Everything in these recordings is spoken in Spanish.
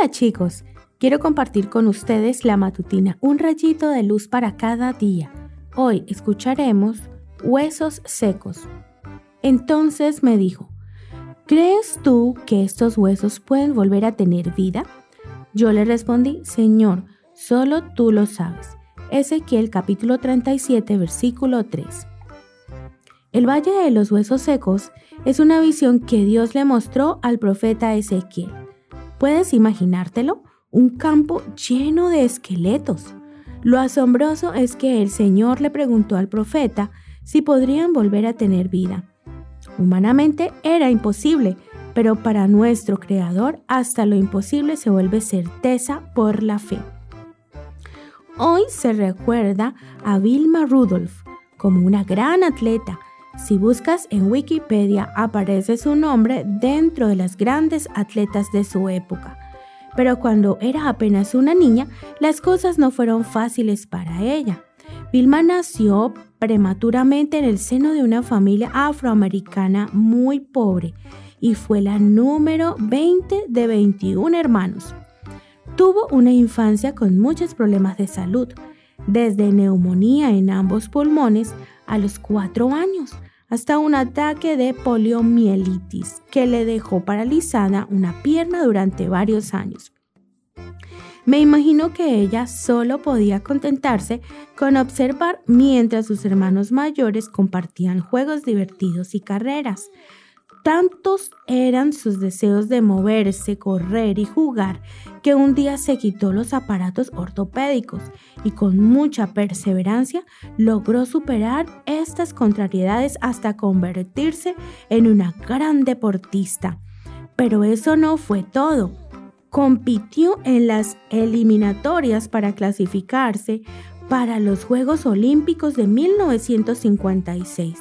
Hola chicos, quiero compartir con ustedes la matutina Un rayito de luz para cada día. Hoy escucharemos Huesos secos. Entonces me dijo, ¿crees tú que estos huesos pueden volver a tener vida? Yo le respondí, Señor, solo tú lo sabes. Ezequiel capítulo 37 versículo 3. El Valle de los Huesos Secos es una visión que Dios le mostró al profeta Ezequiel. ¿Puedes imaginártelo? Un campo lleno de esqueletos. Lo asombroso es que el Señor le preguntó al profeta si podrían volver a tener vida. Humanamente era imposible, pero para nuestro Creador hasta lo imposible se vuelve certeza por la fe. Hoy se recuerda a Vilma Rudolph como una gran atleta. Si buscas en Wikipedia aparece su nombre dentro de las grandes atletas de su época. Pero cuando era apenas una niña, las cosas no fueron fáciles para ella. Vilma nació prematuramente en el seno de una familia afroamericana muy pobre y fue la número 20 de 21 hermanos. Tuvo una infancia con muchos problemas de salud, desde neumonía en ambos pulmones a los cuatro años, hasta un ataque de poliomielitis que le dejó paralizada una pierna durante varios años. Me imagino que ella solo podía contentarse con observar mientras sus hermanos mayores compartían juegos divertidos y carreras. Tantos eran sus deseos de moverse, correr y jugar que un día se quitó los aparatos ortopédicos y con mucha perseverancia logró superar estas contrariedades hasta convertirse en una gran deportista. Pero eso no fue todo. Compitió en las eliminatorias para clasificarse para los Juegos Olímpicos de 1956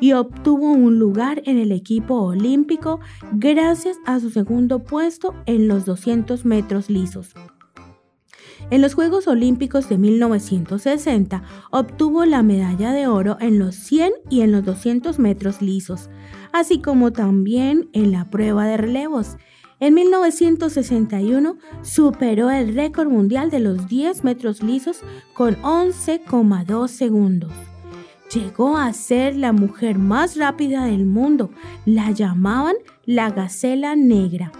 y obtuvo un lugar en el equipo olímpico gracias a su segundo puesto en los 200 metros lisos. En los Juegos Olímpicos de 1960 obtuvo la medalla de oro en los 100 y en los 200 metros lisos, así como también en la prueba de relevos. En 1961 superó el récord mundial de los 10 metros lisos con 11,2 segundos llegó a ser la mujer más rápida del mundo. La llamaban la Gacela Negra.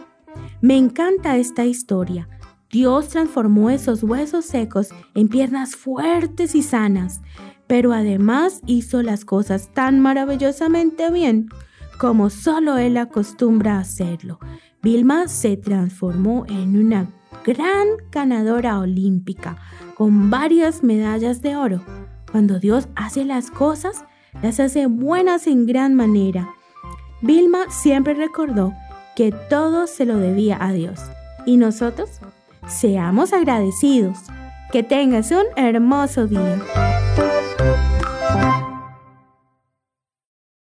Me encanta esta historia. Dios transformó esos huesos secos en piernas fuertes y sanas, pero además hizo las cosas tan maravillosamente bien como solo Él acostumbra hacerlo. Vilma se transformó en una gran ganadora olímpica con varias medallas de oro. Cuando Dios hace las cosas, las hace buenas en gran manera. Vilma siempre recordó que todo se lo debía a Dios. ¿Y nosotros? Seamos agradecidos. Que tengas un hermoso día.